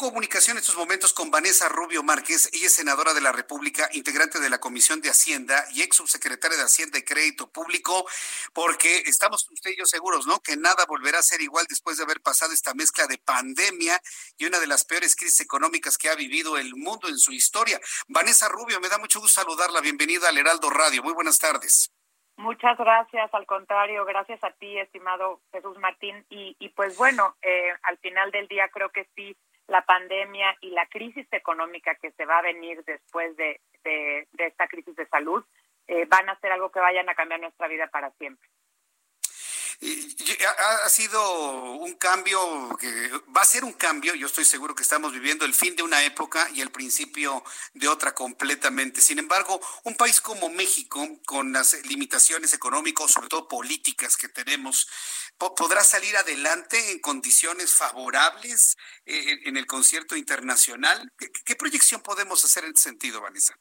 Comunicación en estos momentos con Vanessa Rubio Márquez. Ella es senadora de la República, integrante de la Comisión de Hacienda y ex subsecretaria de Hacienda y Crédito Público, porque estamos usted y yo seguros, ¿no? Que nada volverá a ser igual después de haber pasado esta mezcla de pandemia y una de las peores crisis económicas que ha vivido el mundo en su historia. Vanessa Rubio, me da mucho gusto saludarla. Bienvenida al Heraldo Radio. Muy buenas tardes. Muchas gracias, al contrario, gracias a ti, estimado Jesús Martín. Y, y pues bueno, eh, al final del día creo que sí, la pandemia y la crisis económica que se va a venir después de, de, esta crisis de salud eh, van a ser algo que vayan a cambiar nuestra vida para siempre. Ha, sido un cambio que va a ser un cambio. Yo estoy seguro que estamos viviendo el fin de una época y el principio de otra completamente. Sin embargo, un país como México, con las limitaciones económicas, sobre todo políticas que tenemos, po- podrá salir adelante en condiciones favorables eh, en, el concierto internacional. ¿Qué, qué proyección podemos hacer en ese sentido, Vanessa?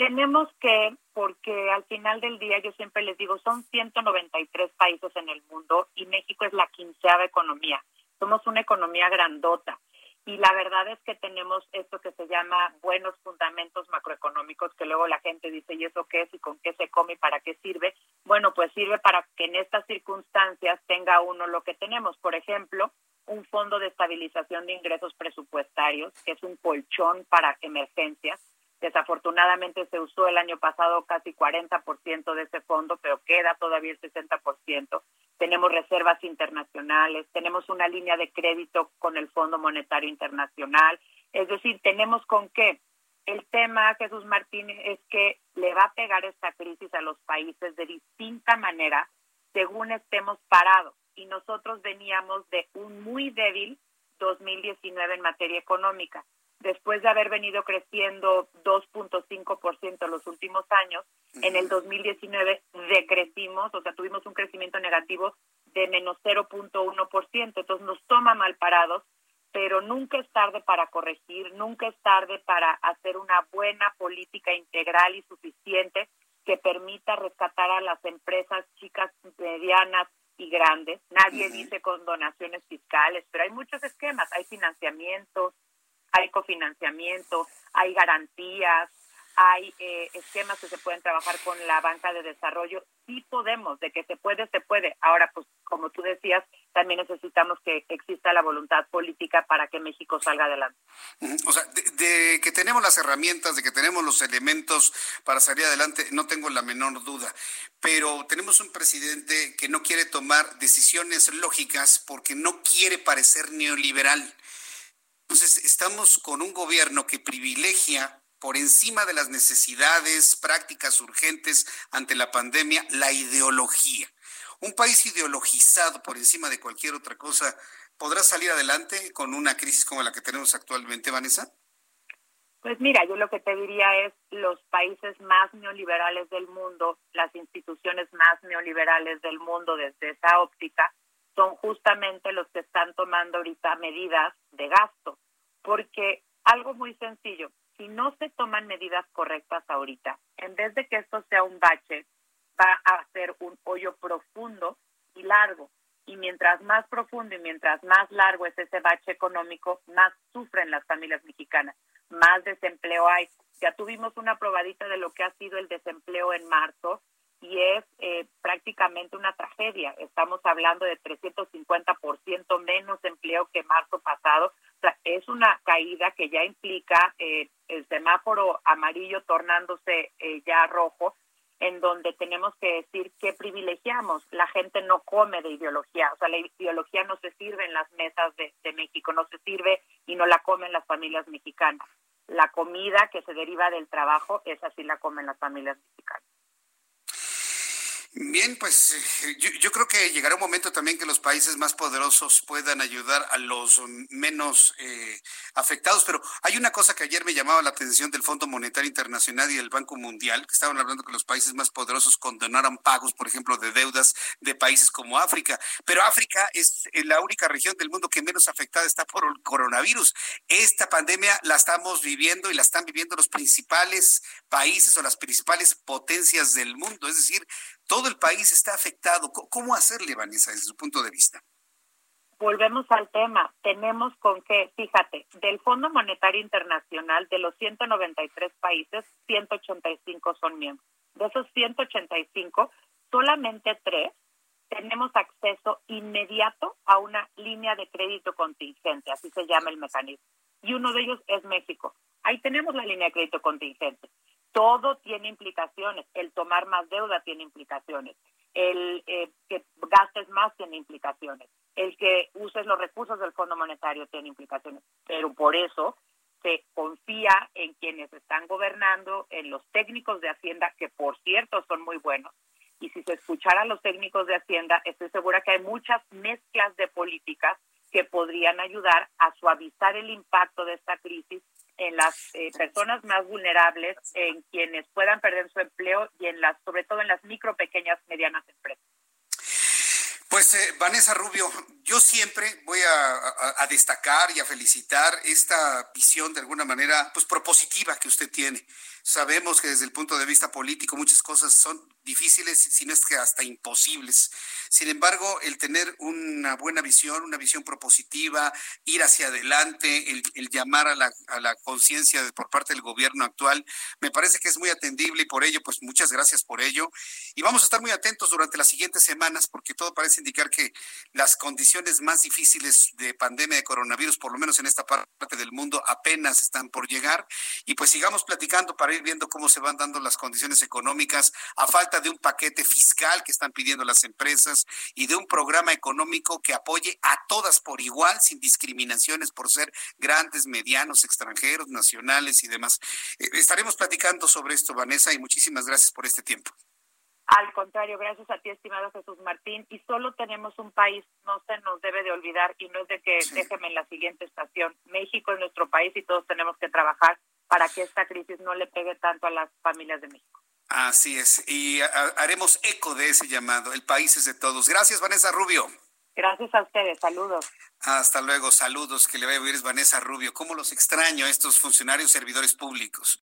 Tenemos que, porque al final del día yo siempre les digo, son 193 países en el mundo y México es la quinceava economía. Somos una economía grandota y la verdad es que tenemos esto que se llama buenos fundamentos macroeconómicos que luego la gente dice, ¿y eso qué es y con qué se come y para qué sirve? Bueno, pues sirve para que en estas circunstancias tenga uno lo que tenemos. Por ejemplo, un fondo de estabilización de ingresos presupuestarios, que es un colchón para emergencias. Desafortunadamente se usó el año pasado casi 40% de ese fondo, pero queda todavía el 60%. Tenemos reservas internacionales, tenemos una línea de crédito con el Fondo Monetario Internacional. Es decir, tenemos con qué. El tema, Jesús Martínez, es que le va a pegar esta crisis a los países de distinta manera según estemos parados. Y nosotros veníamos de un muy débil 2019 en materia económica después de haber venido creciendo 2.5% en los últimos años, en el 2019 decrecimos, o sea, tuvimos un crecimiento negativo de menos 0.1%, entonces nos toma mal parados, pero nunca es tarde para corregir, nunca es tarde para hacer una buena política integral y suficiente que permita rescatar a las empresas chicas, medianas y grandes. Nadie dice con donaciones fiscales, pero hay muchos esquemas, hay financiamientos, hay cofinanciamiento, hay garantías, hay eh, esquemas que se pueden trabajar con la banca de desarrollo. Sí podemos, de que se puede, se puede. Ahora, pues como tú decías, también necesitamos que exista la voluntad política para que México salga adelante. Ujú. O sea, de que tenemos las herramientas, de que tenemos los elementos para salir adelante, no tengo la menor duda. Pero tenemos un presidente que no quiere tomar decisiones lógicas porque no quiere parecer neoliberal. Entonces, estamos con un gobierno que privilegia por encima de las necesidades prácticas urgentes ante la pandemia la ideología. Un país ideologizado por encima de cualquier otra cosa, ¿podrá salir adelante con una crisis como la que tenemos actualmente, Vanessa? Pues mira, yo lo que te diría es los países más neoliberales del mundo, las instituciones más neoliberales del mundo desde esa óptica, son justamente los que están tomando ahorita medidas de gasto. Porque algo muy sencillo, si no se toman medidas correctas ahorita, en vez de que esto sea un bache, va a ser un hoyo profundo y largo. Y mientras más profundo y mientras más largo es ese bache económico, más sufren las familias mexicanas, más desempleo hay. Ya tuvimos una probadita de lo que ha sido el desempleo en marzo y es eh, prácticamente una tragedia. Estamos hablando de 350% menos empleo que marzo pasado. Es una caída que ya implica eh, el semáforo amarillo tornándose eh, ya rojo, en donde tenemos que decir que privilegiamos. La gente no come de ideología, o sea, la ideología no se sirve en las mesas de, de México, no se sirve y no la comen las familias mexicanas. La comida que se deriva del trabajo, esa sí la comen las familias mexicanas. Bien, pues eh, yo, creo que llegará un momento también que los países más poderosos puedan ayudar a los menos eh, afectados, pero hay una cosa que ayer me llamaba la atención del Fondo Monetario Internacional y del Banco Mundial, que estaban hablando que los países más poderosos condonaran pagos, por ejemplo, de deudas de países como África, pero África es eh, la única región del mundo que menos afectada está por el coronavirus. Esta pandemia la estamos viviendo y la están viviendo los principales países o las principales potencias del mundo, es decir, todo el país está afectado. ¿Cómo hacerle, Vanessa, desde su punto de vista? Volvemos al tema. Tenemos con qué, fíjate, del Fondo Monetario Internacional, de los 193 países, 185 son miembros. De esos 185, solamente tres tenemos acceso inmediato a una línea de crédito contingente, así se llama el mecanismo. Y uno de ellos es México. Ahí tenemos la línea de crédito contingente todo tiene implicaciones. El tomar más deuda tiene implicaciones. El eh, que gastes más tiene implicaciones. El que uses los recursos del Fondo Monetario tiene implicaciones. Pero por eso se confía en quienes están gobernando, en los técnicos de Hacienda, que por cierto son muy buenos. Y si se escuchara a los técnicos de Hacienda, estoy segura que hay muchas mezclas de políticas que podrían ayudar a suavizar el impacto de esta crisis las eh, personas más vulnerables, en quienes puedan perder su empleo y en las, sobre todo en las micro, pequeñas, medianas empresas. Pues eh, Vanessa Rubio, yo siempre voy a, destacar y a felicitar esta visión de alguna manera pues propositiva que usted tiene. Sabemos que desde el punto de vista político muchas cosas son difíciles, si no es que hasta imposibles. Sin embargo, el tener una buena visión, una visión propositiva, ir hacia adelante, el, llamar a la, a la conciencia por parte del gobierno actual, me parece que es muy atendible y por ello, pues muchas gracias por ello. Y vamos a estar muy atentos durante las siguientes semanas porque todo parece indicar que las condiciones más difíciles de pandemia de coronavirus, por lo menos en esta parte del mundo, apenas están por llegar. Y pues sigamos platicando para ir viendo cómo se van dando las condiciones económicas a falta de un paquete fiscal que están pidiendo las empresas y de un programa económico que apoye a todas por igual, sin discriminaciones por ser grandes, medianos, extranjeros, nacionales y demás. Eh, estaremos platicando sobre esto, Vanessa, y muchísimas gracias por este tiempo. Al contrario, gracias a ti, estimado Jesús Martín. Y solo tenemos un país, no se nos debe de olvidar, y no es de que déjeme en la siguiente estación. México es nuestro país y todos tenemos que trabajar para que esta crisis no le pegue tanto a las familias de México. Así es, y haremos eco de ese llamado. El país es de todos. Gracias, Vanessa Rubio. Gracias a ustedes, saludos. Hasta luego, saludos, que le vaya a oír Vanessa Rubio. ¿Cómo los extraño a estos funcionarios servidores públicos?